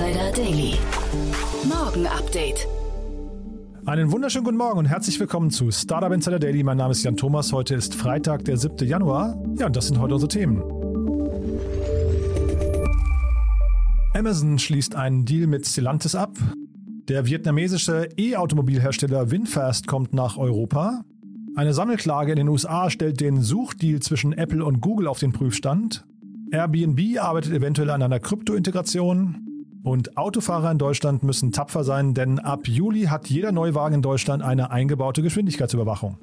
Insider Daily. Morgen Update. Einen wunderschönen guten Morgen und herzlich willkommen zu Startup Insider Daily. Mein Name ist Jan Thomas. Heute ist Freitag, der 7. Januar. Ja, und das sind heute unsere Themen. Amazon schließt einen Deal mit Stellantis ab. Der vietnamesische E-Automobilhersteller Winfast kommt nach Europa. Eine Sammelklage in den USA stellt den Suchdeal zwischen Apple und Google auf den Prüfstand. Airbnb arbeitet eventuell an einer Krypto-Integration. Und Autofahrer in Deutschland müssen tapfer sein, denn ab Juli hat jeder Neuwagen in Deutschland eine eingebaute Geschwindigkeitsüberwachung.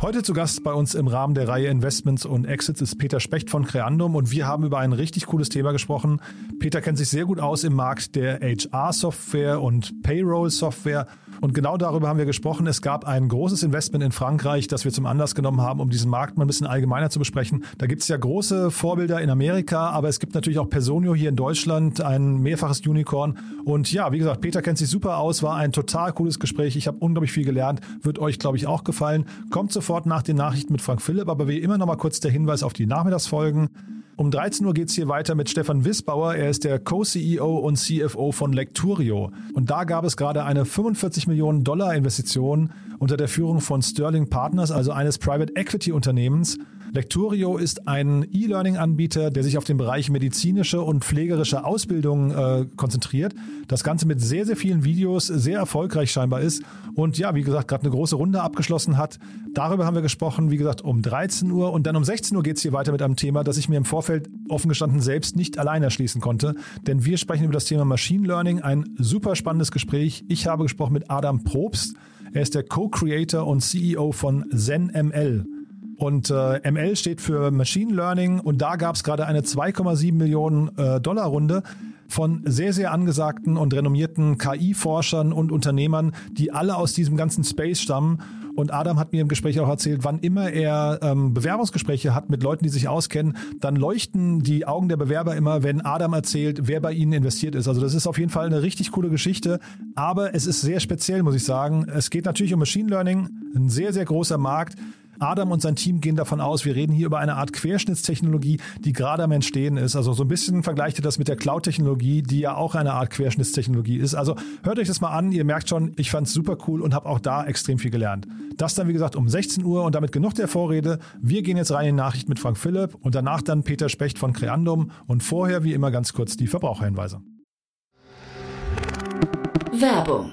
Heute zu Gast bei uns im Rahmen der Reihe Investments und Exits ist Peter Specht von Creandum und wir haben über ein richtig cooles Thema gesprochen. Peter kennt sich sehr gut aus im Markt der HR-Software und Payroll-Software und genau darüber haben wir gesprochen. Es gab ein großes Investment in Frankreich, das wir zum Anlass genommen haben, um diesen Markt mal ein bisschen allgemeiner zu besprechen. Da gibt es ja große Vorbilder in Amerika, aber es gibt natürlich auch Personio hier in Deutschland, ein mehrfaches Unicorn. Und ja, wie gesagt, Peter kennt sich super aus, war ein total cooles Gespräch. Ich habe unglaublich viel gelernt, wird euch, glaube ich, auch gefallen. Kommt sofort nach den Nachrichten mit Frank Philipp, aber wie immer noch mal kurz der Hinweis auf die Nachmittagsfolgen. Um 13 Uhr geht es hier weiter mit Stefan Wissbauer. Er ist der Co-CEO und CFO von Lecturio. Und da gab es gerade eine 45 Millionen Dollar Investition unter der Führung von Sterling Partners, also eines Private Equity Unternehmens. Lecturio ist ein E-Learning-Anbieter, der sich auf den Bereich medizinische und pflegerische Ausbildung äh, konzentriert. Das Ganze mit sehr, sehr vielen Videos, sehr erfolgreich scheinbar ist und ja, wie gesagt, gerade eine große Runde abgeschlossen hat. Darüber haben wir gesprochen, wie gesagt, um 13 Uhr und dann um 16 Uhr geht es hier weiter mit einem Thema, das ich mir im Vorfeld offen gestanden selbst nicht allein erschließen konnte. Denn wir sprechen über das Thema Machine Learning, ein super spannendes Gespräch. Ich habe gesprochen mit Adam Probst. Er ist der Co-Creator und CEO von ZenML. Und äh, ML steht für Machine Learning und da gab es gerade eine 2,7 Millionen äh, Dollar Runde von sehr, sehr angesagten und renommierten KI-Forschern und Unternehmern, die alle aus diesem ganzen Space stammen. Und Adam hat mir im Gespräch auch erzählt, wann immer er ähm, Bewerbungsgespräche hat mit Leuten, die sich auskennen, dann leuchten die Augen der Bewerber immer, wenn Adam erzählt, wer bei ihnen investiert ist. Also das ist auf jeden Fall eine richtig coole Geschichte. Aber es ist sehr speziell, muss ich sagen. Es geht natürlich um Machine Learning, ein sehr, sehr großer Markt. Adam und sein Team gehen davon aus, wir reden hier über eine Art Querschnittstechnologie, die gerade am Entstehen ist. Also so ein bisschen vergleicht ihr das mit der Cloud-Technologie, die ja auch eine Art Querschnittstechnologie ist. Also hört euch das mal an. Ihr merkt schon, ich fand es super cool und habe auch da extrem viel gelernt. Das dann, wie gesagt, um 16 Uhr und damit genug der Vorrede. Wir gehen jetzt rein in die Nachricht mit Frank Philipp und danach dann Peter Specht von Creandum und vorher wie immer ganz kurz die Verbraucherhinweise. Werbung.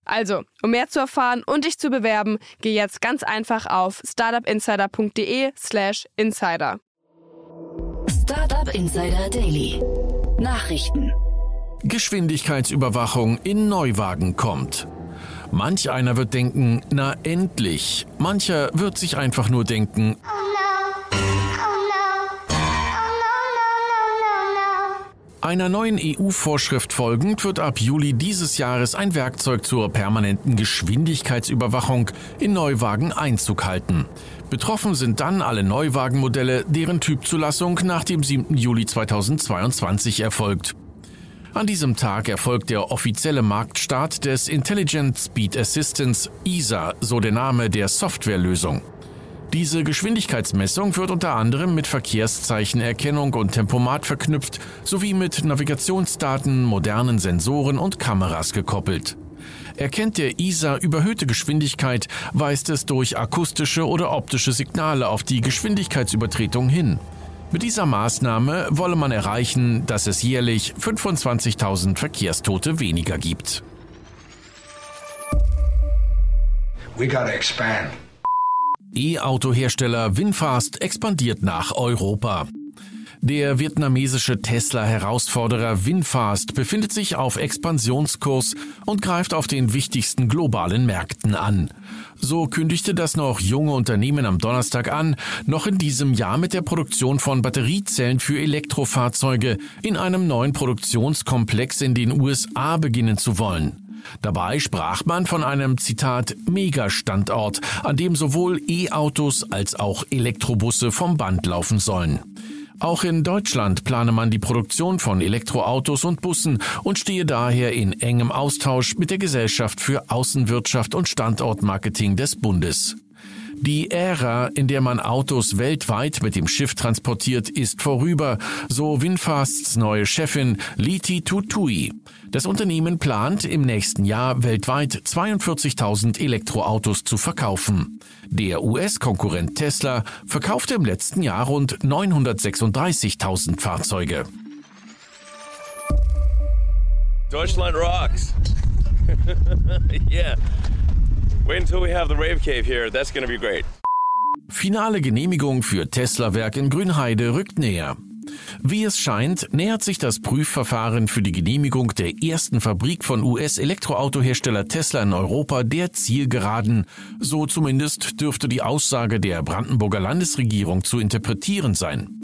Also, um mehr zu erfahren und dich zu bewerben, geh jetzt ganz einfach auf startupinsider.de/slash insider. Startup Insider Daily. Nachrichten. Geschwindigkeitsüberwachung in Neuwagen kommt. Manch einer wird denken, na endlich. Mancher wird sich einfach nur denken, Einer neuen EU-Vorschrift folgend wird ab Juli dieses Jahres ein Werkzeug zur permanenten Geschwindigkeitsüberwachung in Neuwagen Einzug halten. Betroffen sind dann alle Neuwagenmodelle, deren Typzulassung nach dem 7. Juli 2022 erfolgt. An diesem Tag erfolgt der offizielle Marktstart des Intelligent Speed Assistance ISA, so der Name der Softwarelösung. Diese Geschwindigkeitsmessung wird unter anderem mit Verkehrszeichenerkennung und Tempomat verknüpft sowie mit Navigationsdaten, modernen Sensoren und Kameras gekoppelt. Erkennt der ISA überhöhte Geschwindigkeit, weist es durch akustische oder optische Signale auf die Geschwindigkeitsübertretung hin. Mit dieser Maßnahme wolle man erreichen, dass es jährlich 25.000 Verkehrstote weniger gibt. We gotta expand. E-Auto-Hersteller Winfast expandiert nach Europa. Der vietnamesische Tesla-Herausforderer Winfast befindet sich auf Expansionskurs und greift auf den wichtigsten globalen Märkten an. So kündigte das noch junge Unternehmen am Donnerstag an, noch in diesem Jahr mit der Produktion von Batteriezellen für Elektrofahrzeuge in einem neuen Produktionskomplex in den USA beginnen zu wollen. Dabei sprach man von einem Zitat Megastandort, an dem sowohl E-Autos als auch Elektrobusse vom Band laufen sollen. Auch in Deutschland plane man die Produktion von Elektroautos und Bussen und stehe daher in engem Austausch mit der Gesellschaft für Außenwirtschaft und Standortmarketing des Bundes. Die Ära, in der man Autos weltweit mit dem Schiff transportiert, ist vorüber, so Winfasts neue Chefin Liti Tutui. Das Unternehmen plant im nächsten Jahr weltweit 42.000 Elektroautos zu verkaufen. Der US-Konkurrent Tesla verkaufte im letzten Jahr rund 936.000 Fahrzeuge. Deutschland rocks. yeah. Wait until we have the rave cave here. That's gonna be great. Finale Genehmigung für Tesla-Werk in Grünheide rückt näher. Wie es scheint, nähert sich das Prüfverfahren für die Genehmigung der ersten Fabrik von US-Elektroautohersteller Tesla in Europa der Zielgeraden. So zumindest dürfte die Aussage der Brandenburger Landesregierung zu interpretieren sein.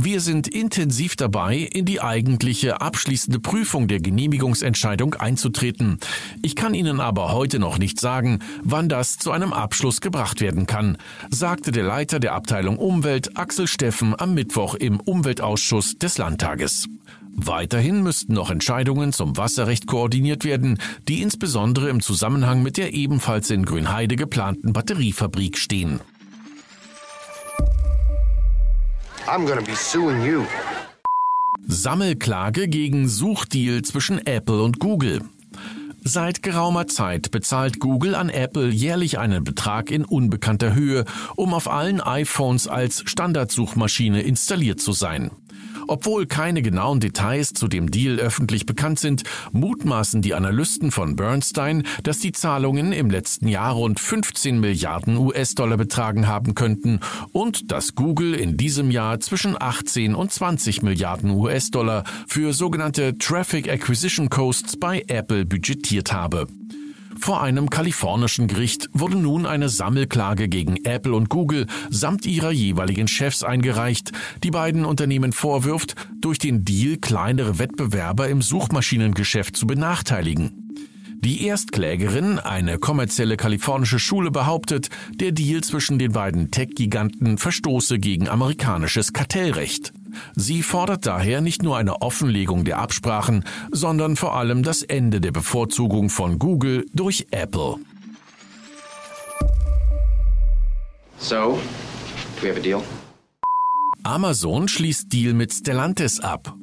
Wir sind intensiv dabei, in die eigentliche abschließende Prüfung der Genehmigungsentscheidung einzutreten. Ich kann Ihnen aber heute noch nicht sagen, wann das zu einem Abschluss gebracht werden kann, sagte der Leiter der Abteilung Umwelt Axel Steffen am Mittwoch im Umweltausschuss des Landtages. Weiterhin müssten noch Entscheidungen zum Wasserrecht koordiniert werden, die insbesondere im Zusammenhang mit der ebenfalls in Grünheide geplanten Batteriefabrik stehen. I'm gonna be suing you. Sammelklage gegen Suchdeal zwischen Apple und Google. Seit geraumer Zeit bezahlt Google an Apple jährlich einen Betrag in unbekannter Höhe, um auf allen iPhones als Standardsuchmaschine installiert zu sein. Obwohl keine genauen Details zu dem Deal öffentlich bekannt sind, mutmaßen die Analysten von Bernstein, dass die Zahlungen im letzten Jahr rund 15 Milliarden US-Dollar betragen haben könnten und dass Google in diesem Jahr zwischen 18 und 20 Milliarden US-Dollar für sogenannte Traffic Acquisition Costs bei Apple budgetiert habe. Vor einem kalifornischen Gericht wurde nun eine Sammelklage gegen Apple und Google samt ihrer jeweiligen Chefs eingereicht, die beiden Unternehmen vorwirft, durch den Deal kleinere Wettbewerber im Suchmaschinengeschäft zu benachteiligen. Die Erstklägerin, eine kommerzielle kalifornische Schule, behauptet, der Deal zwischen den beiden Tech-Giganten verstoße gegen amerikanisches Kartellrecht. Sie fordert daher nicht nur eine Offenlegung der Absprachen, sondern vor allem das Ende der Bevorzugung von Google durch Apple. So, do we have a deal? Amazon schließt Deal mit Stellantis ab.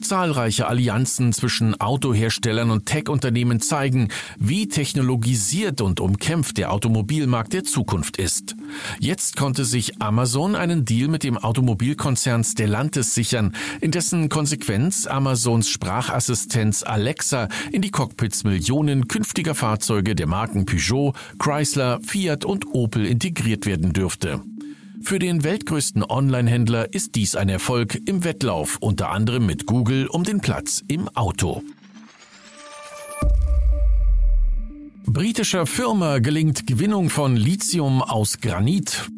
Zahlreiche Allianzen zwischen Autoherstellern und Tech-Unternehmen zeigen, wie technologisiert und umkämpft der Automobilmarkt der Zukunft ist. Jetzt konnte sich Amazon einen Deal mit dem Automobilkonzern Stellantis sichern, in dessen Konsequenz Amazons Sprachassistenz Alexa in die Cockpits Millionen künftiger Fahrzeuge der Marken Peugeot, Chrysler, Fiat und Opel integriert werden dürfte. Für den weltgrößten Online-Händler ist dies ein Erfolg im Wettlauf, unter anderem mit Google um den Platz im Auto. Britischer Firma gelingt Gewinnung von Lithium aus Granit.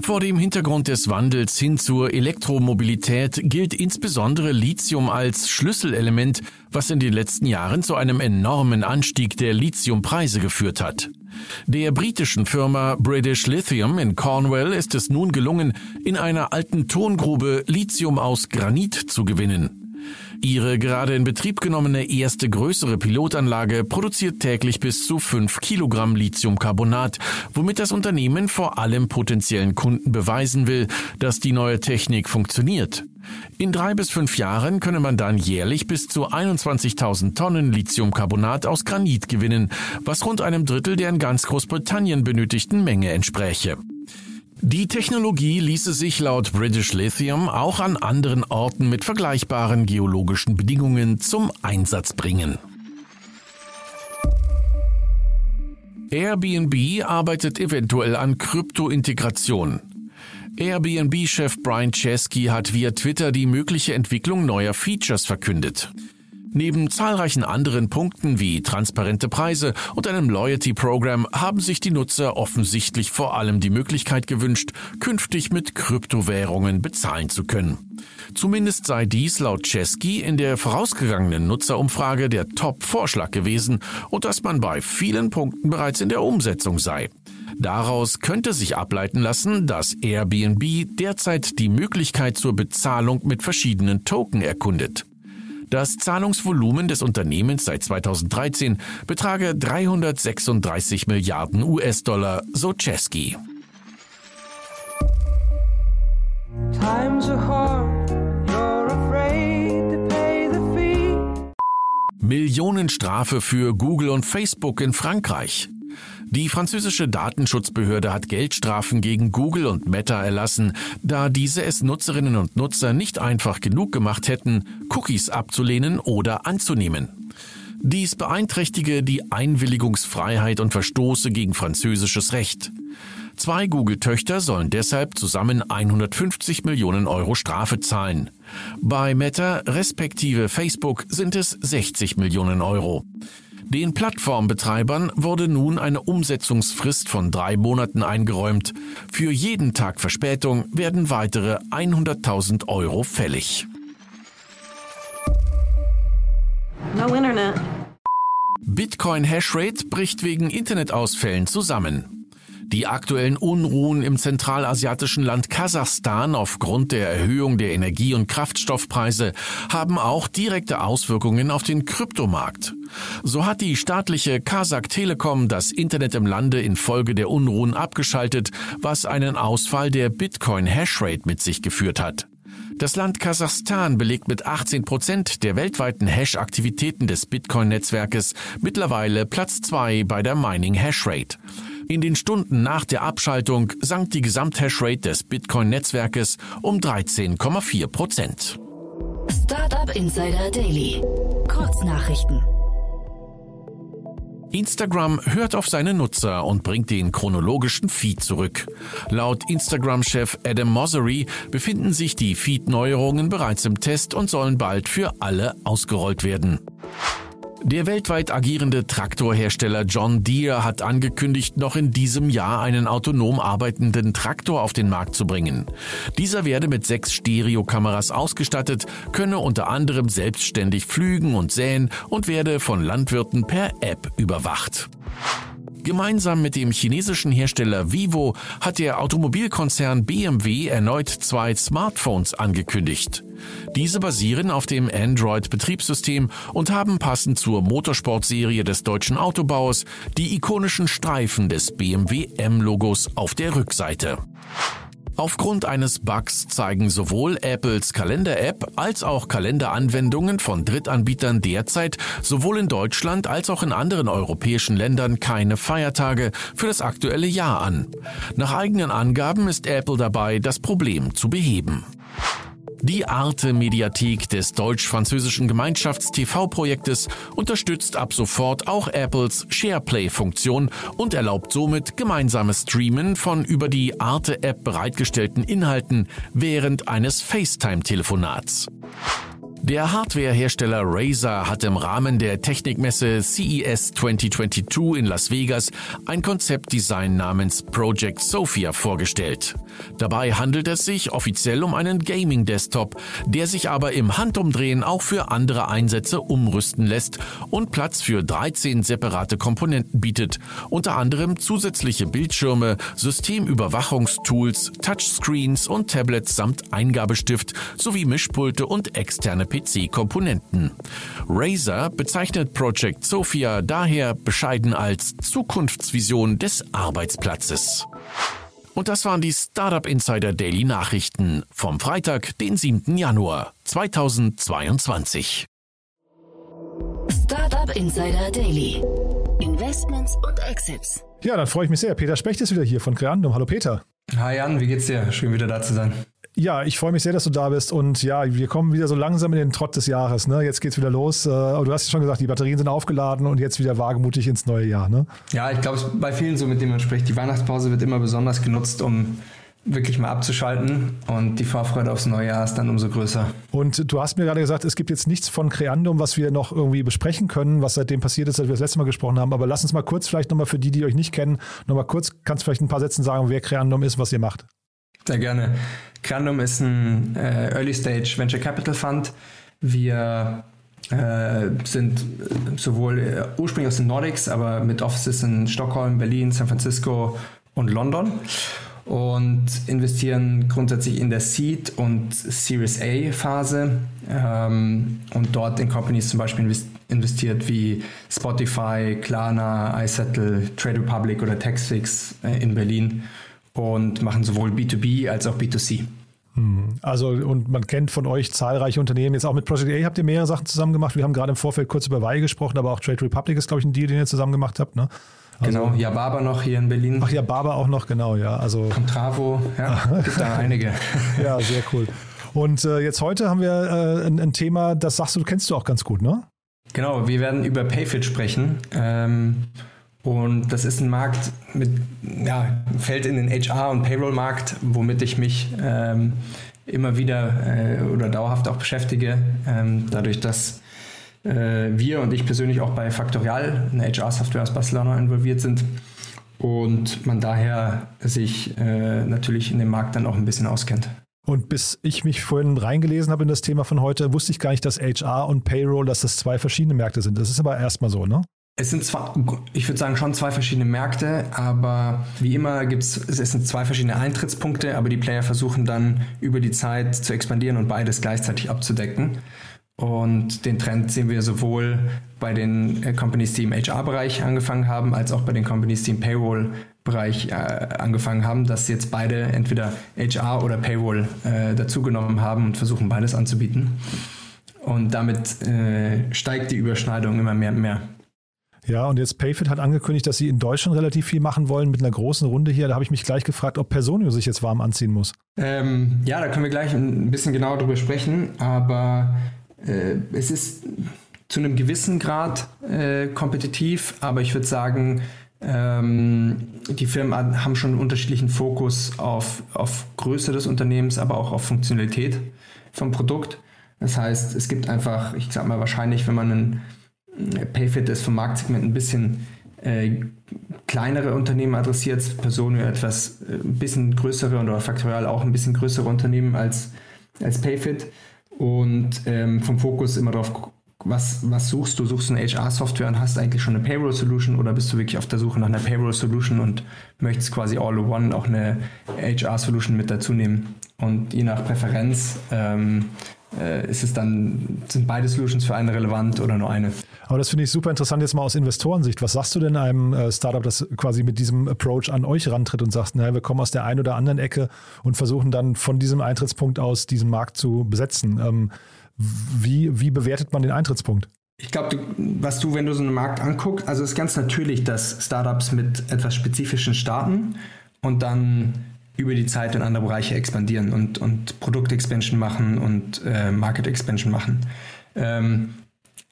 Vor dem Hintergrund des Wandels hin zur Elektromobilität gilt insbesondere Lithium als Schlüsselelement, was in den letzten Jahren zu einem enormen Anstieg der Lithiumpreise geführt hat. Der britischen Firma British Lithium in Cornwall ist es nun gelungen, in einer alten Tongrube Lithium aus Granit zu gewinnen. Ihre gerade in Betrieb genommene erste größere Pilotanlage produziert täglich bis zu 5 Kilogramm Lithiumcarbonat, womit das Unternehmen vor allem potenziellen Kunden beweisen will, dass die neue Technik funktioniert. In drei bis fünf Jahren könne man dann jährlich bis zu 21.000 Tonnen Lithiumcarbonat aus Granit gewinnen, was rund einem Drittel der in ganz Großbritannien benötigten Menge entspräche. Die Technologie ließe sich laut British Lithium auch an anderen Orten mit vergleichbaren geologischen Bedingungen zum Einsatz bringen. Airbnb arbeitet eventuell an Krypto-Integration. Airbnb-Chef Brian Chesky hat via Twitter die mögliche Entwicklung neuer Features verkündet. Neben zahlreichen anderen Punkten wie transparente Preise und einem Loyalty-Programm haben sich die Nutzer offensichtlich vor allem die Möglichkeit gewünscht, künftig mit Kryptowährungen bezahlen zu können. Zumindest sei dies laut Chesky in der vorausgegangenen Nutzerumfrage der Top-Vorschlag gewesen und dass man bei vielen Punkten bereits in der Umsetzung sei. Daraus könnte sich ableiten lassen, dass Airbnb derzeit die Möglichkeit zur Bezahlung mit verschiedenen Token erkundet. Das Zahlungsvolumen des Unternehmens seit 2013 betrage 336 Milliarden US-Dollar, so Chesky. Millionenstrafe für Google und Facebook in Frankreich. Die französische Datenschutzbehörde hat Geldstrafen gegen Google und Meta erlassen, da diese es Nutzerinnen und Nutzer nicht einfach genug gemacht hätten, Cookies abzulehnen oder anzunehmen. Dies beeinträchtige die Einwilligungsfreiheit und verstoße gegen französisches Recht. Zwei Google-Töchter sollen deshalb zusammen 150 Millionen Euro Strafe zahlen. Bei Meta respektive Facebook sind es 60 Millionen Euro. Den Plattformbetreibern wurde nun eine Umsetzungsfrist von drei Monaten eingeräumt. Für jeden Tag Verspätung werden weitere 100.000 Euro fällig. No Internet. Bitcoin Hashrate bricht wegen Internetausfällen zusammen. Die aktuellen Unruhen im zentralasiatischen Land Kasachstan aufgrund der Erhöhung der Energie- und Kraftstoffpreise haben auch direkte Auswirkungen auf den Kryptomarkt. So hat die staatliche Kasach Telekom das Internet im Lande infolge der Unruhen abgeschaltet, was einen Ausfall der Bitcoin Hashrate mit sich geführt hat. Das Land Kasachstan belegt mit 18 Prozent der weltweiten Hash-Aktivitäten des Bitcoin-Netzwerkes mittlerweile Platz zwei bei der Mining Hashrate. In den Stunden nach der Abschaltung sank die Gesamthashrate des Bitcoin-Netzwerkes um 13,4 Prozent. Startup Insider Daily. Kurznachrichten. Instagram hört auf seine Nutzer und bringt den chronologischen Feed zurück. Laut Instagram-Chef Adam Mosseri befinden sich die Feed-Neuerungen bereits im Test und sollen bald für alle ausgerollt werden. Der weltweit agierende Traktorhersteller John Deere hat angekündigt, noch in diesem Jahr einen autonom arbeitenden Traktor auf den Markt zu bringen. Dieser werde mit sechs Stereokameras ausgestattet, könne unter anderem selbstständig pflügen und säen und werde von Landwirten per App überwacht. Gemeinsam mit dem chinesischen Hersteller Vivo hat der Automobilkonzern BMW erneut zwei Smartphones angekündigt. Diese basieren auf dem Android-Betriebssystem und haben passend zur Motorsportserie des deutschen Autobaus die ikonischen Streifen des BMW M-Logos auf der Rückseite. Aufgrund eines Bugs zeigen sowohl Apples Kalender-App als auch Kalenderanwendungen von Drittanbietern derzeit sowohl in Deutschland als auch in anderen europäischen Ländern keine Feiertage für das aktuelle Jahr an. Nach eigenen Angaben ist Apple dabei, das Problem zu beheben. Die Arte-Mediathek des deutsch-französischen Gemeinschafts-TV-Projektes unterstützt ab sofort auch Apples SharePlay-Funktion und erlaubt somit gemeinsames Streamen von über die Arte-App bereitgestellten Inhalten während eines FaceTime-Telefonats. Der Hardwarehersteller Razer hat im Rahmen der Technikmesse CES 2022 in Las Vegas ein Konzeptdesign namens Project Sophia vorgestellt. Dabei handelt es sich offiziell um einen Gaming-Desktop, der sich aber im Handumdrehen auch für andere Einsätze umrüsten lässt und Platz für 13 separate Komponenten bietet, unter anderem zusätzliche Bildschirme, Systemüberwachungstools, Touchscreens und Tablets samt Eingabestift sowie Mischpulte und externe PC-Komponenten. Razer bezeichnet Project Sophia daher bescheiden als Zukunftsvision des Arbeitsplatzes. Und das waren die Startup Insider Daily Nachrichten vom Freitag, den 7. Januar 2022. Startup Insider Daily. Investments und Exits. Ja, dann freue ich mich sehr. Peter Specht ist wieder hier von Creandum. Hallo Peter. Hi Jan, wie geht's dir? Schön wieder da zu sein. Ja, ich freue mich sehr, dass du da bist und ja, wir kommen wieder so langsam in den Trott des Jahres. Ne? Jetzt geht's wieder los. Äh, aber du hast ja schon gesagt, die Batterien sind aufgeladen und jetzt wieder wagemutig ins neue Jahr. Ne? Ja, ich glaube, bei vielen so, mit denen man spricht, die Weihnachtspause wird immer besonders genutzt, um wirklich mal abzuschalten und die Vorfreude aufs neue Jahr ist dann umso größer. Und du hast mir gerade gesagt, es gibt jetzt nichts von Creandum, was wir noch irgendwie besprechen können, was seitdem passiert ist, als wir das letzte Mal gesprochen haben. Aber lass uns mal kurz vielleicht nochmal für die, die euch nicht kennen, nochmal kurz, kannst du vielleicht ein paar Sätzen sagen, wer Creandum ist, was ihr macht? Sehr gerne. Creandum ist ein äh, Early Stage Venture Capital Fund. Wir äh, sind sowohl äh, ursprünglich aus den Nordics, aber mit Offices in Stockholm, Berlin, San Francisco und London und investieren grundsätzlich in der Seed und Series A Phase ähm, und dort in Companies zum Beispiel investiert wie Spotify, Klarna, iSettle, Trade Republic oder Taxfix äh, in Berlin und machen sowohl B2B als auch B2C. Hm. Also, und man kennt von euch zahlreiche Unternehmen. Jetzt auch mit Project A habt ihr mehrere Sachen zusammen gemacht. Wir haben gerade im Vorfeld kurz über Weih gesprochen, aber auch Trade Republic ist, glaube ich, ein Deal, den ihr zusammen gemacht habt. Ne? Also, genau, ja, Barber noch hier in Berlin. Ach ja, Barber auch noch, genau, ja. Also, Contravo, ja, gibt da einige. ja, sehr cool. Und äh, jetzt heute haben wir äh, ein, ein, Thema, das sagst du, kennst du auch ganz gut, ne? Genau, wir werden über Payfit sprechen. Ähm, und das ist ein Markt mit, ja, fällt in den HR- und Payroll-Markt, womit ich mich ähm, immer wieder äh, oder dauerhaft auch beschäftige. Ähm, dadurch, dass äh, wir und ich persönlich auch bei Factorial, eine HR-Software aus Barcelona, involviert sind und man daher sich äh, natürlich in dem Markt dann auch ein bisschen auskennt. Und bis ich mich vorhin reingelesen habe in das Thema von heute, wusste ich gar nicht, dass HR und Payroll, dass das zwei verschiedene Märkte sind. Das ist aber erstmal so, ne? Es sind zwar, ich würde sagen, schon zwei verschiedene Märkte, aber wie immer gibt es, es sind zwei verschiedene Eintrittspunkte, aber die Player versuchen dann über die Zeit zu expandieren und beides gleichzeitig abzudecken. Und den Trend sehen wir sowohl bei den äh, Companies, die im HR-Bereich angefangen haben, als auch bei den Companies, die im Payroll-Bereich äh, angefangen haben, dass jetzt beide entweder HR oder Payroll äh, dazugenommen haben und versuchen beides anzubieten. Und damit äh, steigt die Überschneidung immer mehr und mehr. Ja, und jetzt Payfit hat angekündigt, dass sie in Deutschland relativ viel machen wollen mit einer großen Runde hier. Da habe ich mich gleich gefragt, ob Personio sich jetzt warm anziehen muss. Ähm, ja, da können wir gleich ein bisschen genauer drüber sprechen, aber äh, es ist zu einem gewissen Grad äh, kompetitiv, aber ich würde sagen, ähm, die Firmen haben schon einen unterschiedlichen Fokus auf, auf Größe des Unternehmens, aber auch auf Funktionalität vom Produkt. Das heißt, es gibt einfach, ich sag mal wahrscheinlich, wenn man ein Payfit ist vom Marktsegment ein bisschen äh, kleinere Unternehmen adressiert, Personio etwas äh, ein bisschen größere oder Faktorial auch ein bisschen größere Unternehmen als, als Payfit und ähm, vom Fokus immer darauf, was, was suchst du? Suchst du eine HR-Software und hast eigentlich schon eine Payroll-Solution oder bist du wirklich auf der Suche nach einer Payroll-Solution und möchtest quasi all in one auch eine HR-Solution mit dazu nehmen? Und je nach Präferenz ähm, äh, ist es dann, sind beide Solutions für eine relevant oder nur eine? Aber das finde ich super interessant jetzt mal aus Investorensicht. Was sagst du denn einem äh, Startup, das quasi mit diesem Approach an euch rantritt und sagt, naja, wir kommen aus der einen oder anderen Ecke und versuchen dann von diesem Eintrittspunkt aus diesen Markt zu besetzen? Ähm, wie, wie bewertet man den Eintrittspunkt? Ich glaube, was du, wenn du so einen Markt anguckst, also es ist ganz natürlich, dass Startups mit etwas Spezifischen starten und dann über die Zeit in andere Bereiche expandieren und, und Produkt-Expansion machen und äh, Market-Expansion machen. Ähm,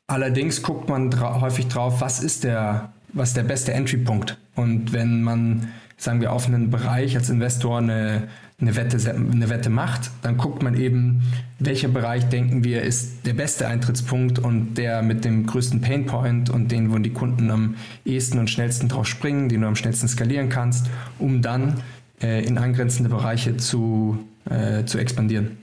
allerdings guckt man dra häufig drauf, was ist der, was der beste Entry-Punkt. Und wenn man, sagen wir, auf einen Bereich als Investor eine, eine, Wette, eine Wette macht, dann guckt man eben, welcher Bereich denken wir ist der beste Eintrittspunkt und der mit dem größten Painpoint und den, wo die Kunden am ehesten und schnellsten drauf springen, den du am schnellsten skalieren kannst, um dann äh, in angrenzende Bereiche zu, äh, zu expandieren.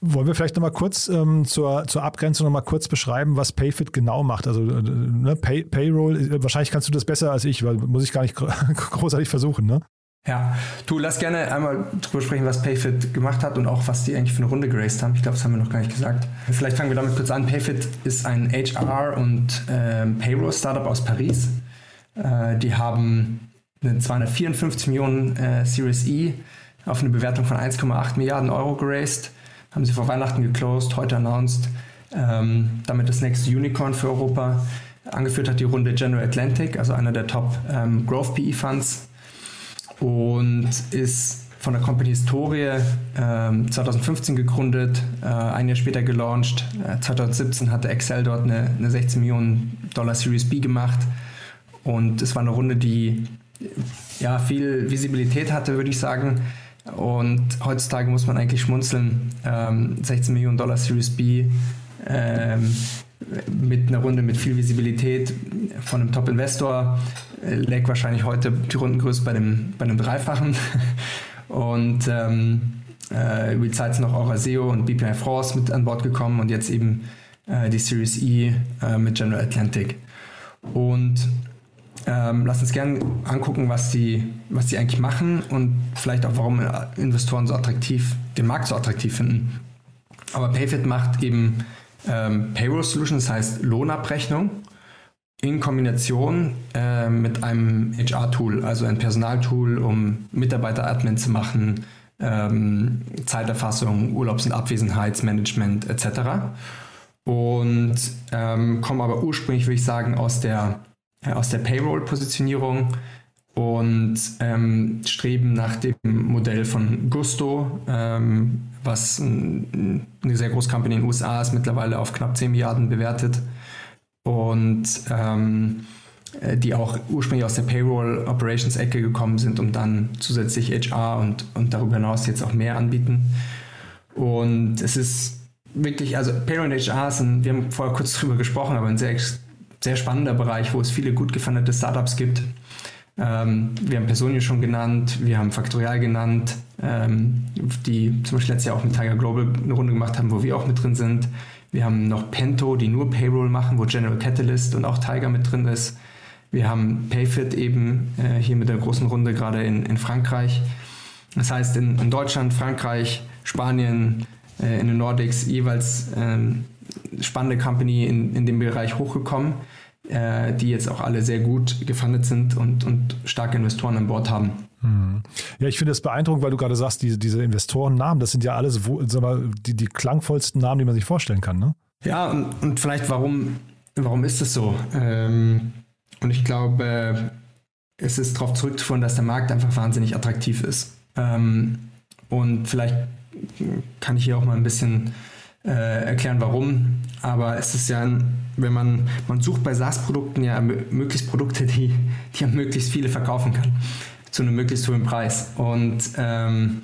Wollen wir vielleicht nochmal kurz ähm, zur, zur Abgrenzung nochmal kurz beschreiben, was Payfit genau macht? Also äh, ne, Pay, Payroll, äh, wahrscheinlich kannst du das besser als ich, weil muss ich gar nicht großartig versuchen, ne? Ja, du lass gerne einmal drüber sprechen, was Payfit gemacht hat und auch was die eigentlich für eine Runde geraced haben. Ich glaube, das haben wir noch gar nicht gesagt. Vielleicht fangen wir damit kurz an. Payfit ist ein HR- und ähm, Payroll-Startup aus Paris. Äh, die haben eine 254 Millionen äh, Series E auf eine Bewertung von 1,8 Milliarden Euro geraced. Haben sie vor Weihnachten geclosed, heute announced. Ähm, damit das nächste Unicorn für Europa. Angeführt hat die Runde General Atlantic, also einer der Top ähm, Growth PE Funds. Und ist von der Company Historie ähm, 2015 gegründet, äh, ein Jahr später gelauncht. Äh, 2017 hatte Excel dort eine, eine 16 Millionen Dollar Series B gemacht. Und es war eine Runde, die ja, viel Visibilität hatte, würde ich sagen. Und heutzutage muss man eigentlich schmunzeln. Ähm, 16 Millionen Dollar Series B ähm, mit einer Runde mit viel Visibilität von einem Top-Investor äh, lag wahrscheinlich heute die Rundengröße bei dem, bei einem Dreifachen. Und ähm, äh, über die Zeit sind noch Euraseo und BPI France mit an Bord gekommen und jetzt eben äh, die Series E äh, mit General Atlantic. Und ähm, lass uns gerne angucken, was die, was eigentlich machen und vielleicht auch, warum Investoren so attraktiv, den Markt so attraktiv finden. Aber Payfit macht eben ähm, Payroll Solutions, das heißt Lohnabrechnung, in Kombination äh, mit einem HR-Tool, also ein Personaltool, um Mitarbeiter-Admin zu machen, ähm, Zeiterfassung, Urlaubs- und Abwesenheitsmanagement etc. Und ähm, kommen aber ursprünglich, würde ich sagen, aus der äh, aus der Payroll-Positionierung und ähm, streben nach dem Modell von Gusto, ähm, was ein, eine sehr große Company in den USA ist, mittlerweile auf knapp 10 Milliarden bewertet und ähm, äh, die auch ursprünglich aus der Payroll Operations Ecke gekommen sind und dann zusätzlich HR und, und darüber hinaus jetzt auch mehr anbieten. Und es ist wirklich, also Payroll und HR sind, wir haben vorher kurz drüber gesprochen, aber ein sehr sehr spannender Bereich, wo es viele gut gefundete Startups gibt. Ähm, wir haben Personio schon genannt, wir haben Factorial genannt, ähm, die zum Beispiel letztes Jahr auch mit Tiger Global eine Runde gemacht haben, wo wir auch mit drin sind. Wir haben noch Pento, die nur Payroll machen, wo General Catalyst und auch Tiger mit drin ist. Wir haben Payfit eben äh, hier mit der großen Runde gerade in, in Frankreich. Das heißt, in, in Deutschland, Frankreich, Spanien, äh, in den Nordics jeweils ähm, spannende Company in, in dem Bereich hochgekommen, äh, die jetzt auch alle sehr gut gefundet sind und, und starke Investoren an Bord haben. Hm. Ja, ich finde es beeindruckend, weil du gerade sagst, diese, diese Investorennamen, das sind ja alles die, die klangvollsten Namen, die man sich vorstellen kann. Ne? Ja, und, und vielleicht warum, warum ist das so? Ähm, und ich glaube, es ist darauf zurückzuführen, dass der Markt einfach wahnsinnig attraktiv ist. Ähm, und vielleicht kann ich hier auch mal ein bisschen äh, erklären, warum. Aber es ist ja, wenn man, man sucht bei SaaS-Produkten ja möglichst Produkte, die, die ja möglichst viele verkaufen kann. Zu einem möglichst hohen Preis. Und ähm,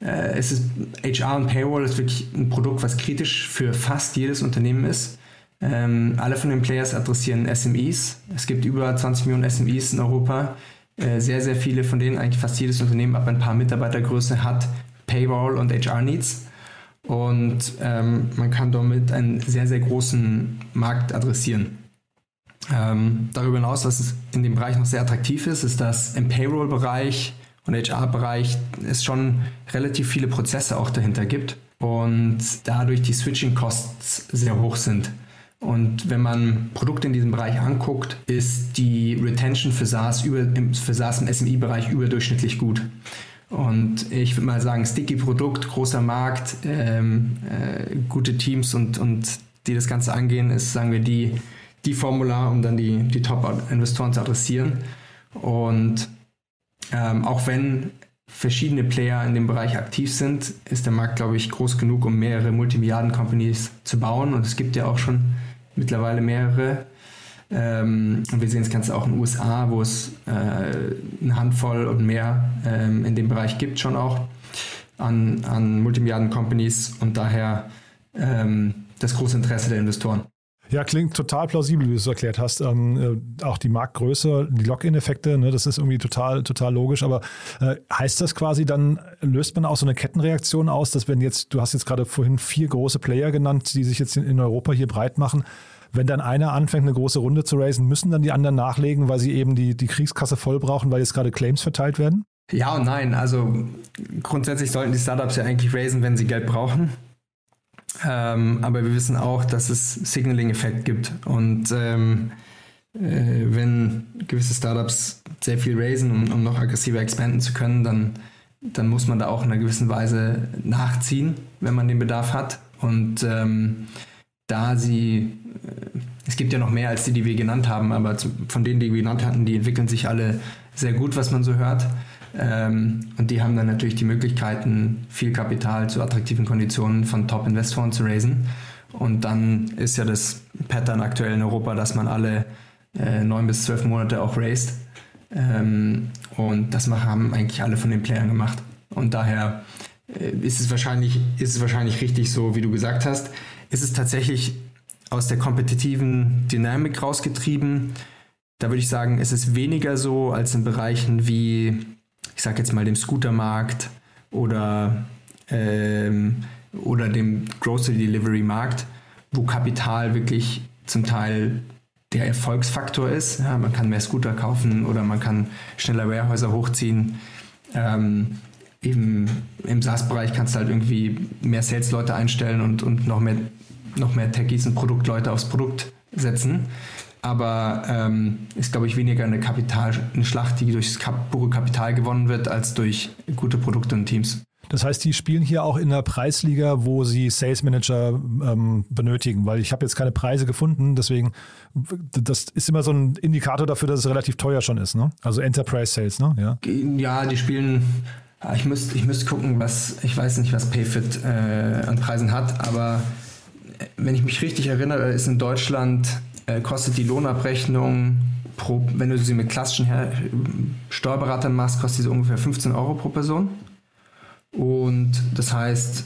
äh, es ist HR und Payroll ist wirklich ein Produkt, was kritisch für fast jedes Unternehmen ist. Ähm, alle von den Players adressieren SMEs. Es gibt über 20 Millionen SMEs in Europa. Äh, sehr, sehr viele von denen, eigentlich fast jedes Unternehmen ab ein paar Mitarbeitergröße hat Payroll und HR-Needs. Und ähm, man kann damit einen sehr, sehr großen Markt adressieren. Ähm, darüber hinaus, was in dem Bereich noch sehr attraktiv ist, ist, dass im Payroll-Bereich und HR-Bereich es schon relativ viele Prozesse auch dahinter gibt und dadurch die Switching-Costs sehr hoch sind. Und wenn man Produkte in diesem Bereich anguckt, ist die Retention für SaaS, über, für SaaS im SMI-Bereich überdurchschnittlich gut. Und ich würde mal sagen, sticky Produkt, großer Markt, ähm, äh, gute Teams und, und die das Ganze angehen, ist, sagen wir, die, die Formular, um dann die, die Top-Investoren zu adressieren. Und ähm, auch wenn verschiedene Player in dem Bereich aktiv sind, ist der Markt, glaube ich, groß genug, um mehrere Multimilliarden-Companies zu bauen. Und es gibt ja auch schon mittlerweile mehrere. Ähm, und wir sehen das Ganze auch in den USA, wo es äh, eine Handvoll und mehr ähm, in dem Bereich gibt schon auch an, an Multimilliarden-Companies und daher ähm, das große Interesse der Investoren. Ja, klingt total plausibel, wie du es erklärt hast. Ähm, äh, auch die Marktgröße, die Lock-in-Effekte, ne, das ist irgendwie total, total logisch. Aber äh, heißt das quasi dann, löst man auch so eine Kettenreaktion aus, dass wenn jetzt, du hast jetzt gerade vorhin vier große Player genannt, die sich jetzt in, in Europa hier breit machen, wenn dann einer anfängt, eine große Runde zu raisen, müssen dann die anderen nachlegen, weil sie eben die, die Kriegskasse voll brauchen, weil jetzt gerade Claims verteilt werden? Ja und nein. Also grundsätzlich sollten die Startups ja eigentlich raisen, wenn sie Geld brauchen. Ähm, aber wir wissen auch, dass es Signaling-Effekt gibt. Und ähm, äh, wenn gewisse Startups sehr viel raisen, um, um noch aggressiver expanden zu können, dann, dann muss man da auch in einer gewissen Weise nachziehen, wenn man den Bedarf hat. Und ähm, da sie, es gibt ja noch mehr als die, die wir genannt haben, aber zu, von denen, die wir genannt hatten, die entwickeln sich alle sehr gut, was man so hört. Ähm, und die haben dann natürlich die Möglichkeiten, viel Kapital zu attraktiven Konditionen von Top-Investoren zu raisen. Und dann ist ja das Pattern aktuell in Europa, dass man alle äh, neun bis zwölf Monate auch raised. Ähm, und das haben eigentlich alle von den Playern gemacht. Und daher äh, ist, es wahrscheinlich, ist es wahrscheinlich richtig so, wie du gesagt hast. Ist es tatsächlich aus der kompetitiven Dynamik rausgetrieben? Da würde ich sagen, ist es weniger so als in Bereichen wie, ich sage jetzt mal, dem Scootermarkt oder, ähm, oder dem Grocery Delivery Markt, wo Kapital wirklich zum Teil der Erfolgsfaktor ist. Ja, man kann mehr Scooter kaufen oder man kann schneller Warehäuser hochziehen. Ähm, im, im SaaS-Bereich kannst du halt irgendwie mehr Sales-Leute einstellen und, und noch mehr, noch mehr Techies und Produktleute aufs Produkt setzen. Aber ähm, ist, glaube ich, weniger eine, Kapital, eine Schlacht, die durch das pure Kapital gewonnen wird, als durch gute Produkte und Teams. Das heißt, die spielen hier auch in der Preisliga, wo sie Sales Manager ähm, benötigen, weil ich habe jetzt keine Preise gefunden, deswegen das ist immer so ein Indikator dafür, dass es relativ teuer schon ist, ne? Also Enterprise Sales, ne? Ja, ja die spielen. Ich müsste ich müsst gucken, was ich weiß nicht, was Payfit äh, an Preisen hat, aber wenn ich mich richtig erinnere, ist in Deutschland äh, kostet die Lohnabrechnung pro, wenn du sie mit klassischen Her Steuerberatern machst, kostet sie ungefähr 15 Euro pro Person. Und das heißt,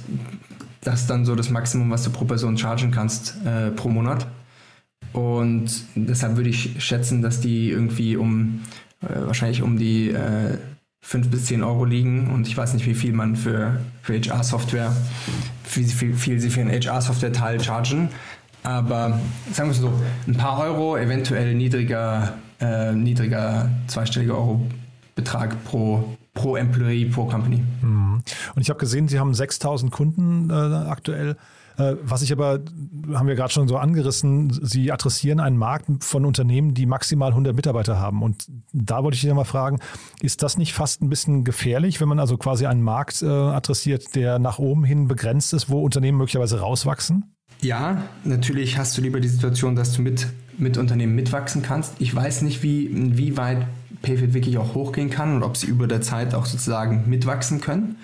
das ist dann so das Maximum, was du pro Person chargen kannst äh, pro Monat. Und deshalb würde ich schätzen, dass die irgendwie um äh, wahrscheinlich um die äh, 5 bis 10 Euro liegen. Und ich weiß nicht, wie viel man für, für HR-Software, wie viel, viel sie für einen HR-Software-Teil chargen. Aber sagen wir es so, ein paar Euro, eventuell niedriger, äh, niedriger zweistelliger Euro-Betrag pro pro Employee, pro Company. Mhm. Und ich habe gesehen, Sie haben 6000 Kunden äh, aktuell. Äh, was ich aber, haben wir gerade schon so angerissen, Sie adressieren einen Markt von Unternehmen, die maximal 100 Mitarbeiter haben. Und da wollte ich Sie mal fragen, ist das nicht fast ein bisschen gefährlich, wenn man also quasi einen Markt äh, adressiert, der nach oben hin begrenzt ist, wo Unternehmen möglicherweise rauswachsen? Ja, natürlich hast du lieber die Situation, dass du mit, mit Unternehmen mitwachsen kannst. Ich weiß nicht, wie, inwieweit Payfit wirklich auch hochgehen kann und ob sie über der Zeit auch sozusagen mitwachsen können.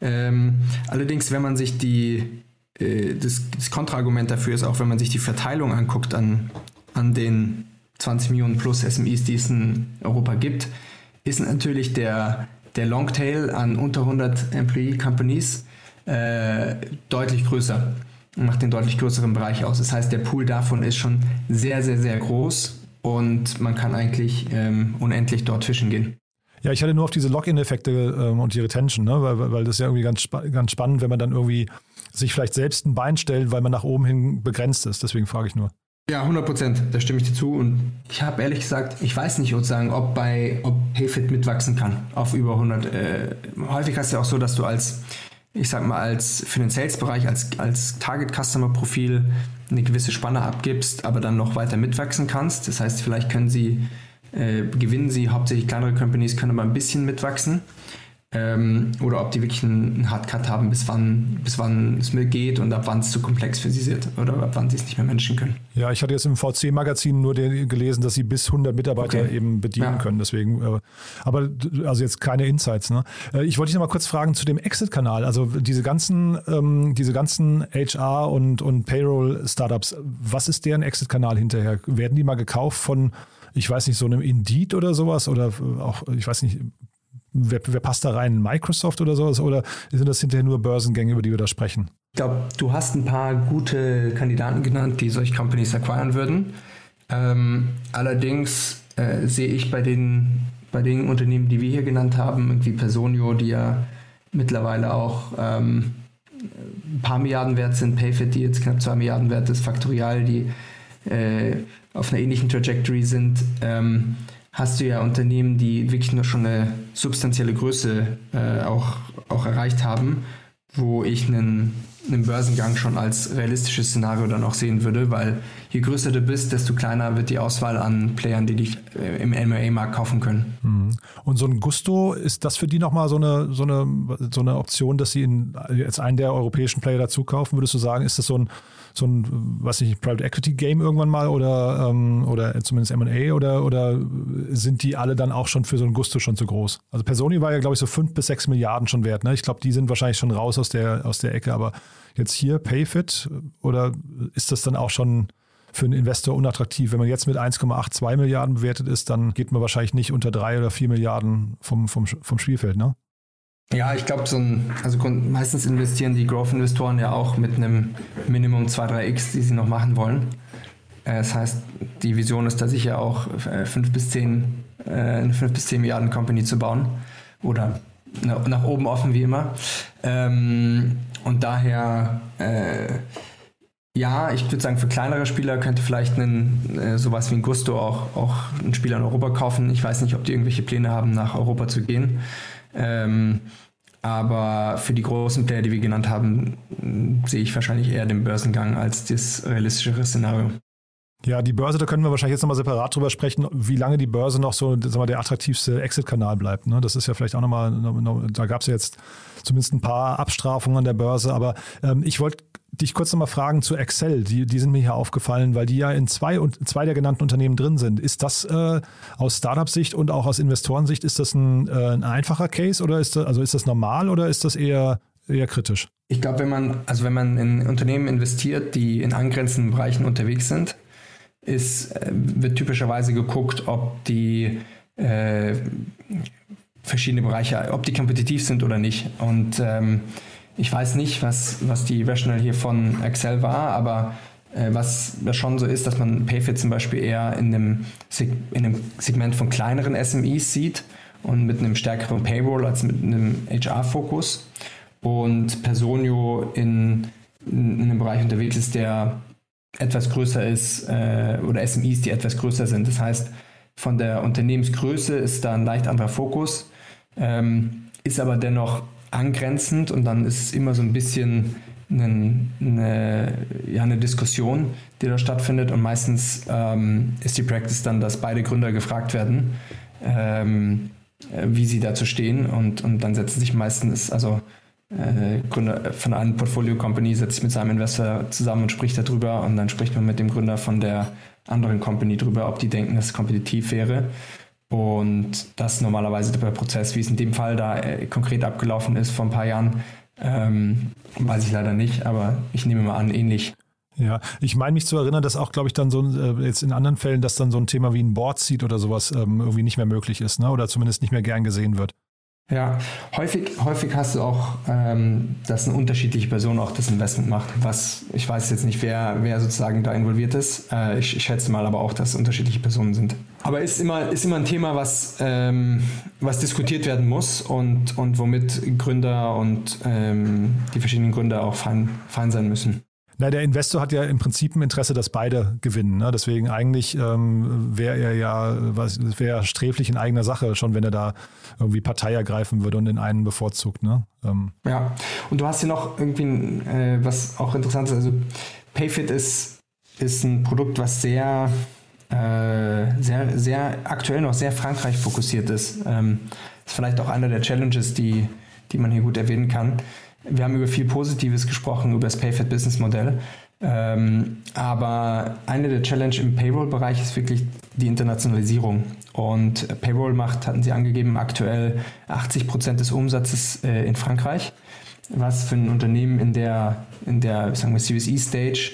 Ähm, allerdings, wenn man sich die, das, das Kontraargument dafür ist auch, wenn man sich die Verteilung anguckt an, an den 20 Millionen plus SMEs, die es in Europa gibt, ist natürlich der, der Longtail an unter 100 Employee Companies äh, deutlich größer und macht den deutlich größeren Bereich aus. Das heißt, der Pool davon ist schon sehr, sehr, sehr groß und man kann eigentlich ähm, unendlich dort fischen gehen. Ja, ich hatte nur auf diese Login-Effekte ähm, und die Retention, ne? weil, weil das ist ja irgendwie ganz, ganz spannend, wenn man dann irgendwie sich vielleicht selbst ein Bein stellt, weil man nach oben hin begrenzt ist. Deswegen frage ich nur. Ja, 100 Prozent, da stimme ich dir zu. Und ich habe ehrlich gesagt, ich weiß nicht sozusagen, ob bei ob Payfit mitwachsen kann auf über 100. Äh, häufig hast du ja auch so, dass du als, ich sag mal, als für den Sales-Bereich, als, als Target-Customer-Profil eine gewisse Spanne abgibst, aber dann noch weiter mitwachsen kannst. Das heißt, vielleicht können sie, äh, gewinnen sie hauptsächlich kleinere Companies, können aber ein bisschen mitwachsen ähm, oder ob die wirklich einen Hardcut haben, bis wann, bis wann es mir geht und ab wann es zu komplex für sie wird oder ab wann sie es nicht mehr managen können. Ja, ich hatte jetzt im VC-Magazin nur gelesen, dass sie bis 100 Mitarbeiter okay. eben bedienen ja. können. Deswegen, äh, aber also jetzt keine Insights. Ne? Äh, ich wollte dich noch mal kurz fragen zu dem Exit-Kanal. Also diese ganzen, ähm, diese ganzen HR und, und Payroll-Startups, was ist deren Exit-Kanal hinterher? Werden die mal gekauft von ich weiß nicht, so einem Indeed oder sowas oder auch, ich weiß nicht, wer, wer passt da rein? Microsoft oder sowas? Oder sind das hinterher nur Börsengänge, über die wir da sprechen? Ich glaube, du hast ein paar gute Kandidaten genannt, die solche Companies acquiren würden. Ähm, allerdings äh, sehe ich bei den, bei den Unternehmen, die wir hier genannt haben, irgendwie Personio, die ja mittlerweile auch ähm, ein paar Milliarden wert sind, Payfit, die jetzt knapp zwei Milliarden wert ist, Factorial, die äh, auf einer ähnlichen Trajectory sind. Ähm, hast du ja Unternehmen, die wirklich nur schon eine substanzielle Größe äh, auch, auch erreicht haben, wo ich einen, einen Börsengang schon als realistisches Szenario dann auch sehen würde, weil je größer du bist, desto kleiner wird die Auswahl an Playern, die dich äh, im MMA-Markt kaufen können. Mhm. Und so ein Gusto, ist das für die nochmal so eine, so, eine, so eine Option, dass sie in, jetzt einen der europäischen Player dazu kaufen? Würdest du sagen, ist das so ein, so ein, was nicht, Private Equity Game irgendwann mal oder, ähm, oder zumindest MA oder, oder sind die alle dann auch schon für so ein Gusto schon zu groß? Also Personi war ja, glaube ich, so fünf bis sechs Milliarden schon wert. Ne? Ich glaube, die sind wahrscheinlich schon raus aus der, aus der Ecke, aber jetzt hier Payfit oder ist das dann auch schon für einen Investor unattraktiv? Wenn man jetzt mit 1,82 Milliarden bewertet ist, dann geht man wahrscheinlich nicht unter drei oder vier Milliarden vom, vom, vom Spielfeld, ne? Ja, ich glaube, so ein, also meistens investieren die Growth-Investoren ja auch mit einem Minimum 2-3x, die sie noch machen wollen. Äh, das heißt, die Vision ist da sicher auch 5 äh, bis 10, äh, eine 5 bis 10 Milliarden Company zu bauen. Oder nach, oben offen wie immer. Ähm, und daher, ja, ich würde sagen, für kleinere Spieler könnte vielleicht einen, sowas wie ein Gusto auch, auch ein Spieler in Europa kaufen. Ich weiß nicht, ob die irgendwelche Pläne haben, nach Europa zu gehen. Ähm, aber für die großen Player, die wir genannt haben, sehe ich wahrscheinlich eher den Börsengang als das realistischere Szenario. Ja, die Börse, da können wir wahrscheinlich jetzt nochmal separat drüber sprechen, wie lange die Börse noch so sagen wir, der attraktivste Exit-Kanal bleibt. Ne? Das ist ja vielleicht auch nochmal, da gab es ja jetzt zumindest ein paar Abstrafungen an der Börse, aber ähm, ich wollte dich kurz nochmal fragen zu Excel. Die, die sind mir hier aufgefallen, weil die ja in zwei, zwei der genannten Unternehmen drin sind. Ist das äh, aus Startup-Sicht und auch aus Investorensicht, ist das ein, äh, ein einfacher Case oder ist das, also ist das normal oder ist das eher, eher kritisch? Ich glaube, wenn man, also wenn man in Unternehmen investiert, die in angrenzenden Bereichen unterwegs sind, ist, äh, wird typischerweise geguckt, ob die äh, verschiedene Bereiche, ob die kompetitiv sind oder nicht. Und ähm, ich weiß nicht, was, was die Rational hier von Excel war, aber äh, was das schon so ist, dass man Payfit zum Beispiel eher in einem, in einem Segment von kleineren SMEs sieht und mit einem stärkeren Payroll als mit einem HR-Fokus. Und Personio in, in, einem Bereich unterwegs ist, der etwas größer ist äh, oder SMEs, die etwas größer sind. Das heißt, von der Unternehmensgröße ist da ein leicht anderer Fokus, ähm, ist aber dennoch angrenzend und dann ist es immer so ein bisschen eine, eine, ja, eine Diskussion, die da stattfindet und meistens ähm, ist die Practice dann, dass beide Gründer gefragt werden, ähm, wie sie dazu stehen und, und dann setzen sich meistens, also äh, Gründer von einer Portfolio Company setzt sich mit seinem Investor zusammen und spricht darüber und dann spricht man mit dem Gründer von der anderen Company drüber, ob die denken, dass es kompetitiv wäre. Und das ist normalerweise der Prozess, wie es in dem Fall da äh, konkret abgelaufen ist vor ein paar Jahren, ähm, weiß ich leider nicht, aber ich nehme mal an, ähnlich. Ja, ich meine mich zu erinnern, dass auch, glaube ich, dann so äh, jetzt in anderen Fällen, dass dann so ein Thema wie ein Board Seat oder sowas ähm, irgendwie nicht mehr möglich ist, ne? Oder zumindest nicht mehr gern gesehen wird. Ja, häufig, häufig hast du auch, ähm, dass eine unterschiedliche Person auch das Investment macht. Was ich weiß jetzt nicht, wer, wer sozusagen da involviert ist. Äh, ich, ich, schätze mal aber auch, dass unterschiedliche Personen sind. Aber ist immer, ist immer ein Thema, was, ähm, was diskutiert werden muss und, und womit Gründer und ähm, die verschiedenen Gründer auch fein, fein sein müssen. Na, der Investor hat ja im Prinzip ein Interesse, dass beide gewinnen. Ne? Deswegen eigentlich ähm, wäre er ja, wäre sträflich in eigener Sache, schon wenn er da irgendwie Partei ergreifen würde und in einen bevorzugt. Ne? Ähm. Ja, und du hast hier noch irgendwie äh, was auch interessant ist. Also Payfit ist, ist ein Produkt, was sehr, äh, sehr, sehr aktuell noch sehr Frankreich fokussiert ist. Ähm, ist vielleicht auch einer der Challenges, die, die man hier gut erwähnen kann. Wir haben über viel Positives gesprochen, über das Payfit Business Modell. Ähm, aber eine der Challenge im Payroll-Bereich ist wirklich die Internationalisierung. Und Payroll macht, hatten Sie angegeben, aktuell 80 Prozent des Umsatzes äh, in Frankreich, was für ein Unternehmen in der, in der sagen wir, Series E-Stage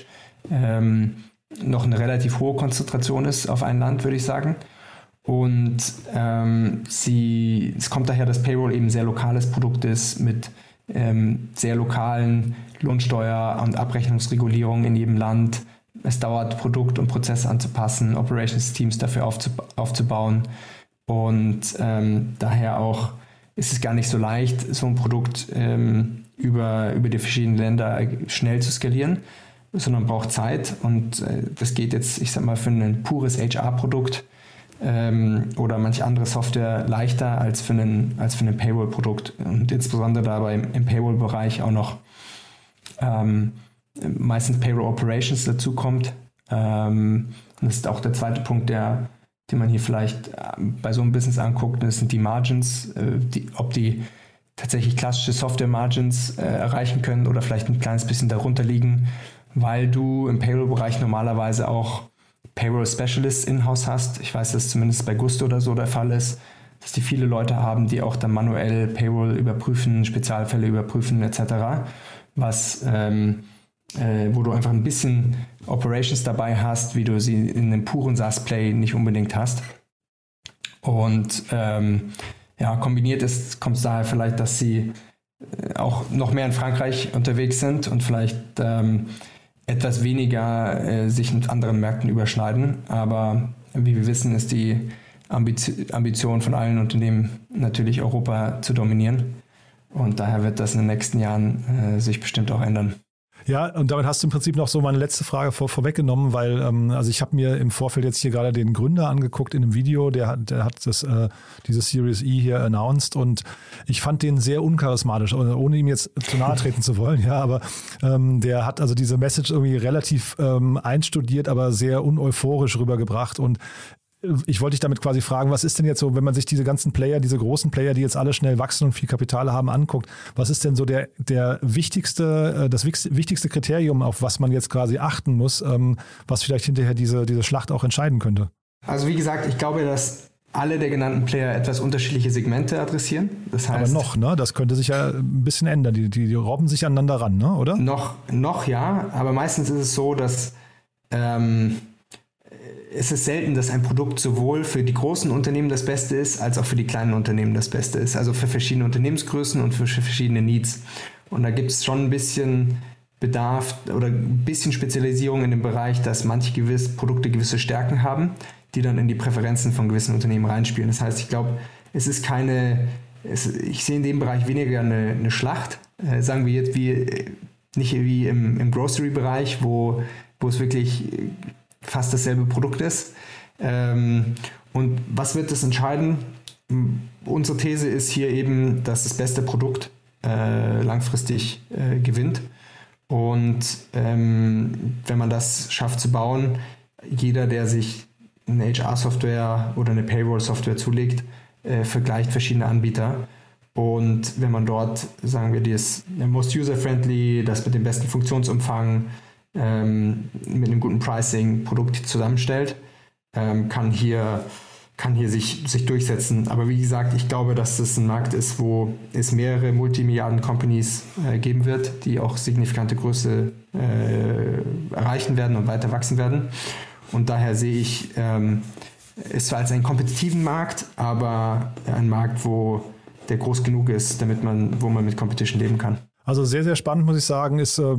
ähm, noch eine relativ hohe Konzentration ist auf ein Land, würde ich sagen. Und ähm, sie, es kommt daher, dass Payroll eben sehr lokales Produkt ist mit sehr lokalen Lohnsteuer- und Abrechnungsregulierungen in jedem Land. Es dauert, Produkt und Prozess anzupassen, Operations-Teams dafür aufzubauen. Und ähm, daher auch ist es gar nicht so leicht, so ein Produkt ähm, über, über die verschiedenen Länder schnell zu skalieren, sondern braucht Zeit. Und äh, das geht jetzt, ich sag mal, für ein pures HR-Produkt ähm, oder manche andere Software leichter als für einen, als für ein Payroll-Produkt. Und insbesondere dabei im, im Payroll-Bereich auch noch ähm, meistens Payroll Operations dazu kommt. Ähm, das ist auch der zweite Punkt, der, den man hier vielleicht äh, bei so einem Business anguckt. Das sind die Margins, äh, die, ob die tatsächlich klassische Software-Margins äh, erreichen können oder vielleicht ein kleines bisschen darunter liegen, weil du im Payroll-Bereich normalerweise auch Payroll Specialists in-house hast. Ich weiß, dass zumindest bei Gusto oder so der Fall ist, dass die viele Leute haben, die auch dann manuell Payroll überprüfen, Spezialfälle überprüfen etc. Was ähm, äh, wo du einfach ein bisschen Operations dabei hast, wie du sie in einem puren SaaS-Play nicht unbedingt hast. Und ähm, ja, kombiniert ist, kommt es daher vielleicht, dass sie äh, auch noch mehr in Frankreich unterwegs sind und vielleicht ähm, etwas weniger äh, sich mit anderen Märkten überschneiden. Aber wie wir wissen, ist die Ambition von allen Unternehmen natürlich Europa zu dominieren. Und daher wird das in den nächsten Jahren äh, sich bestimmt auch ändern. Ja, und damit hast du im Prinzip noch so meine letzte Frage vor, vorweggenommen, weil ähm, also ich habe mir im Vorfeld jetzt hier gerade den Gründer angeguckt in einem Video, der hat, der hat das, äh, diese Series E hier announced und ich fand den sehr uncharismatisch, ohne ihm jetzt zu nahe treten zu wollen, ja, aber ähm, der hat also diese Message irgendwie relativ ähm, einstudiert, aber sehr uneuphorisch rübergebracht und ich wollte dich damit quasi fragen, was ist denn jetzt so, wenn man sich diese ganzen Player, diese großen Player, die jetzt alle schnell wachsen und viel Kapital haben, anguckt, was ist denn so der, der wichtigste, äh, das wichtigste Kriterium, auf was man jetzt quasi achten muss, ähm, was vielleicht hinterher diese, diese Schlacht auch entscheiden könnte? Also wie gesagt, ich glaube, dass alle der genannten Player etwas unterschiedliche Segmente adressieren. Das heißt, Aber noch, ne? Das könnte sich ja ein bisschen ändern. Die, die, die robben sich aneinander ran, ne? oder? Noch, noch ja, aber meistens ist es so, dass ähm, es ist selten, dass ein Produkt sowohl für die großen Unternehmen das Beste ist, als auch für die kleinen Unternehmen das Beste ist. Also für verschiedene Unternehmensgrößen und für verschiedene Needs. Und da gibt es schon ein bisschen Bedarf oder ein bisschen Spezialisierung in dem Bereich, dass manche gewisse Produkte gewisse Stärken haben, die dann in die Präferenzen von gewissen Unternehmen reinspielen. Das heißt, ich glaube, es ist keine, es, ich sehe in dem Bereich weniger eine, eine Schlacht, äh, sagen wir jetzt wie, nicht wie im, im Grocery-Bereich, wo, wo es wirklich fast dasselbe Produkt ist. Ähm, und was wird das entscheiden? Unsere These ist hier eben, dass das beste Produkt äh, langfristig äh, gewinnt. Und ähm, wenn man das schafft zu bauen, jeder, der sich eine HR-Software oder eine Payroll-Software zulegt, äh, vergleicht verschiedene Anbieter. Und wenn man dort, sagen wir, das most user-friendly, das mit dem besten Funktionsumfang, ähm, mit einem guten Pricing Produkt zusammenstellt, ähm, kann hier, kann hier sich, sich durchsetzen. Aber wie gesagt, ich glaube, dass das ein Markt ist, wo es mehrere Multimilliarden-Companies äh, geben wird, die auch signifikante Größe äh, erreichen werden und weiter wachsen werden. Und daher sehe ich ähm, es zwar als einen kompetitiven Markt, aber ein Markt, wo der groß genug ist, damit man, wo man mit Competition leben kann. Also sehr, sehr spannend, muss ich sagen. Ist äh,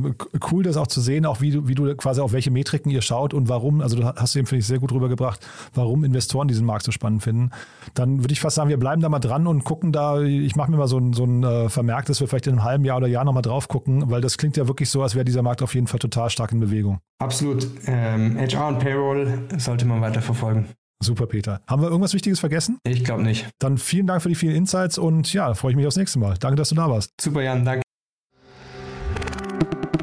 cool, das auch zu sehen, auch wie du, wie du quasi auf welche Metriken ihr schaut und warum, also du hast eben, finde ich, sehr gut rübergebracht, warum Investoren diesen Markt so spannend finden. Dann würde ich fast sagen, wir bleiben da mal dran und gucken da, ich mache mir mal so ein, so ein äh, Vermerk, dass wir vielleicht in einem halben Jahr oder Jahr nochmal drauf gucken, weil das klingt ja wirklich so, als wäre dieser Markt auf jeden Fall total stark in Bewegung. Absolut. Ähm, HR und Payroll sollte man weiter verfolgen. Super, Peter. Haben wir irgendwas Wichtiges vergessen? Ich glaube nicht. Dann vielen Dank für die vielen Insights und ja, freue ich mich aufs nächste Mal. Danke, dass du da warst. Super, Jan, danke.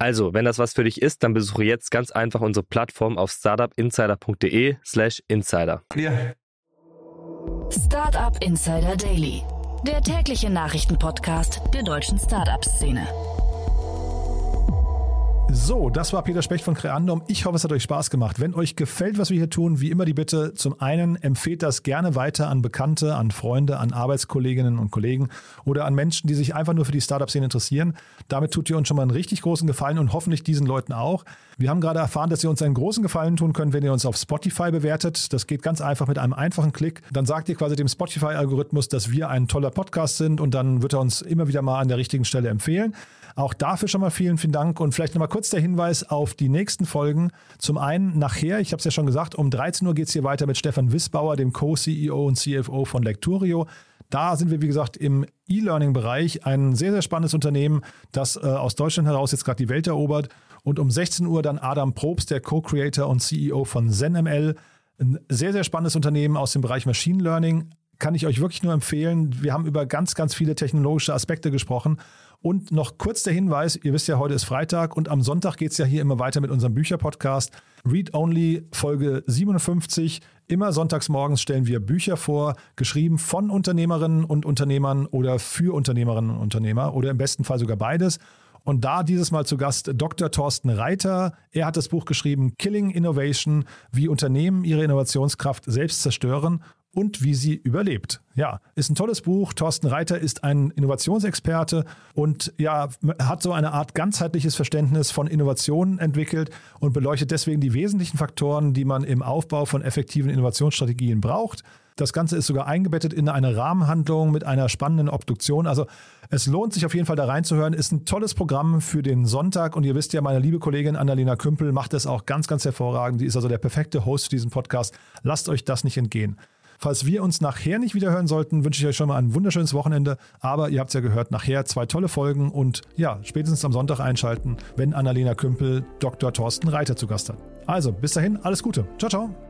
Also, wenn das was für dich ist, dann besuche jetzt ganz einfach unsere Plattform auf startupinsider.de/slash insider. Ja. Startup Insider Daily, der tägliche Nachrichtenpodcast der deutschen Startup-Szene. So, das war Peter Specht von Creandum. Ich hoffe, es hat euch Spaß gemacht. Wenn euch gefällt, was wir hier tun, wie immer die Bitte, zum einen empfehlt das gerne weiter an Bekannte, an Freunde, an Arbeitskolleginnen und Kollegen oder an Menschen, die sich einfach nur für die Startup-Szene interessieren. Damit tut ihr uns schon mal einen richtig großen Gefallen und hoffentlich diesen Leuten auch. Wir haben gerade erfahren, dass ihr uns einen großen Gefallen tun könnt, wenn ihr uns auf Spotify bewertet. Das geht ganz einfach mit einem einfachen Klick. Dann sagt ihr quasi dem Spotify-Algorithmus, dass wir ein toller Podcast sind und dann wird er uns immer wieder mal an der richtigen Stelle empfehlen. Auch dafür schon mal vielen, vielen Dank und vielleicht nochmal kurz der Hinweis auf die nächsten Folgen. Zum einen nachher, ich habe es ja schon gesagt, um 13 Uhr geht es hier weiter mit Stefan Wissbauer, dem Co-CEO und CFO von Lecturio. Da sind wir, wie gesagt, im E-Learning-Bereich. Ein sehr, sehr spannendes Unternehmen, das äh, aus Deutschland heraus jetzt gerade die Welt erobert. Und um 16 Uhr dann Adam Probst, der Co-Creator und CEO von ZenML. Ein sehr, sehr spannendes Unternehmen aus dem Bereich Machine Learning. Kann ich euch wirklich nur empfehlen. Wir haben über ganz, ganz viele technologische Aspekte gesprochen. Und noch kurz der Hinweis, ihr wisst ja, heute ist Freitag und am Sonntag geht es ja hier immer weiter mit unserem Bücherpodcast. Read Only Folge 57. Immer sonntags morgens stellen wir Bücher vor, geschrieben von Unternehmerinnen und Unternehmern oder für Unternehmerinnen und Unternehmer oder im besten Fall sogar beides. Und da dieses Mal zu Gast Dr. Thorsten Reiter. Er hat das Buch geschrieben Killing Innovation, wie Unternehmen ihre Innovationskraft selbst zerstören und wie sie überlebt. Ja, ist ein tolles Buch. Thorsten Reiter ist ein Innovationsexperte und ja, hat so eine Art ganzheitliches Verständnis von Innovationen entwickelt und beleuchtet deswegen die wesentlichen Faktoren, die man im Aufbau von effektiven Innovationsstrategien braucht. Das Ganze ist sogar eingebettet in eine Rahmenhandlung mit einer spannenden Obduktion. Also es lohnt sich auf jeden Fall da reinzuhören. Ist ein tolles Programm für den Sonntag. Und ihr wisst ja, meine liebe Kollegin Annalena Kümpel macht es auch ganz, ganz hervorragend. Die ist also der perfekte Host für diesen Podcast. Lasst euch das nicht entgehen. Falls wir uns nachher nicht wieder hören sollten, wünsche ich euch schon mal ein wunderschönes Wochenende. Aber ihr habt es ja gehört, nachher zwei tolle Folgen und ja, spätestens am Sonntag einschalten, wenn Annalena Kümpel Dr. Thorsten Reiter zu Gast hat. Also, bis dahin, alles Gute. Ciao, ciao.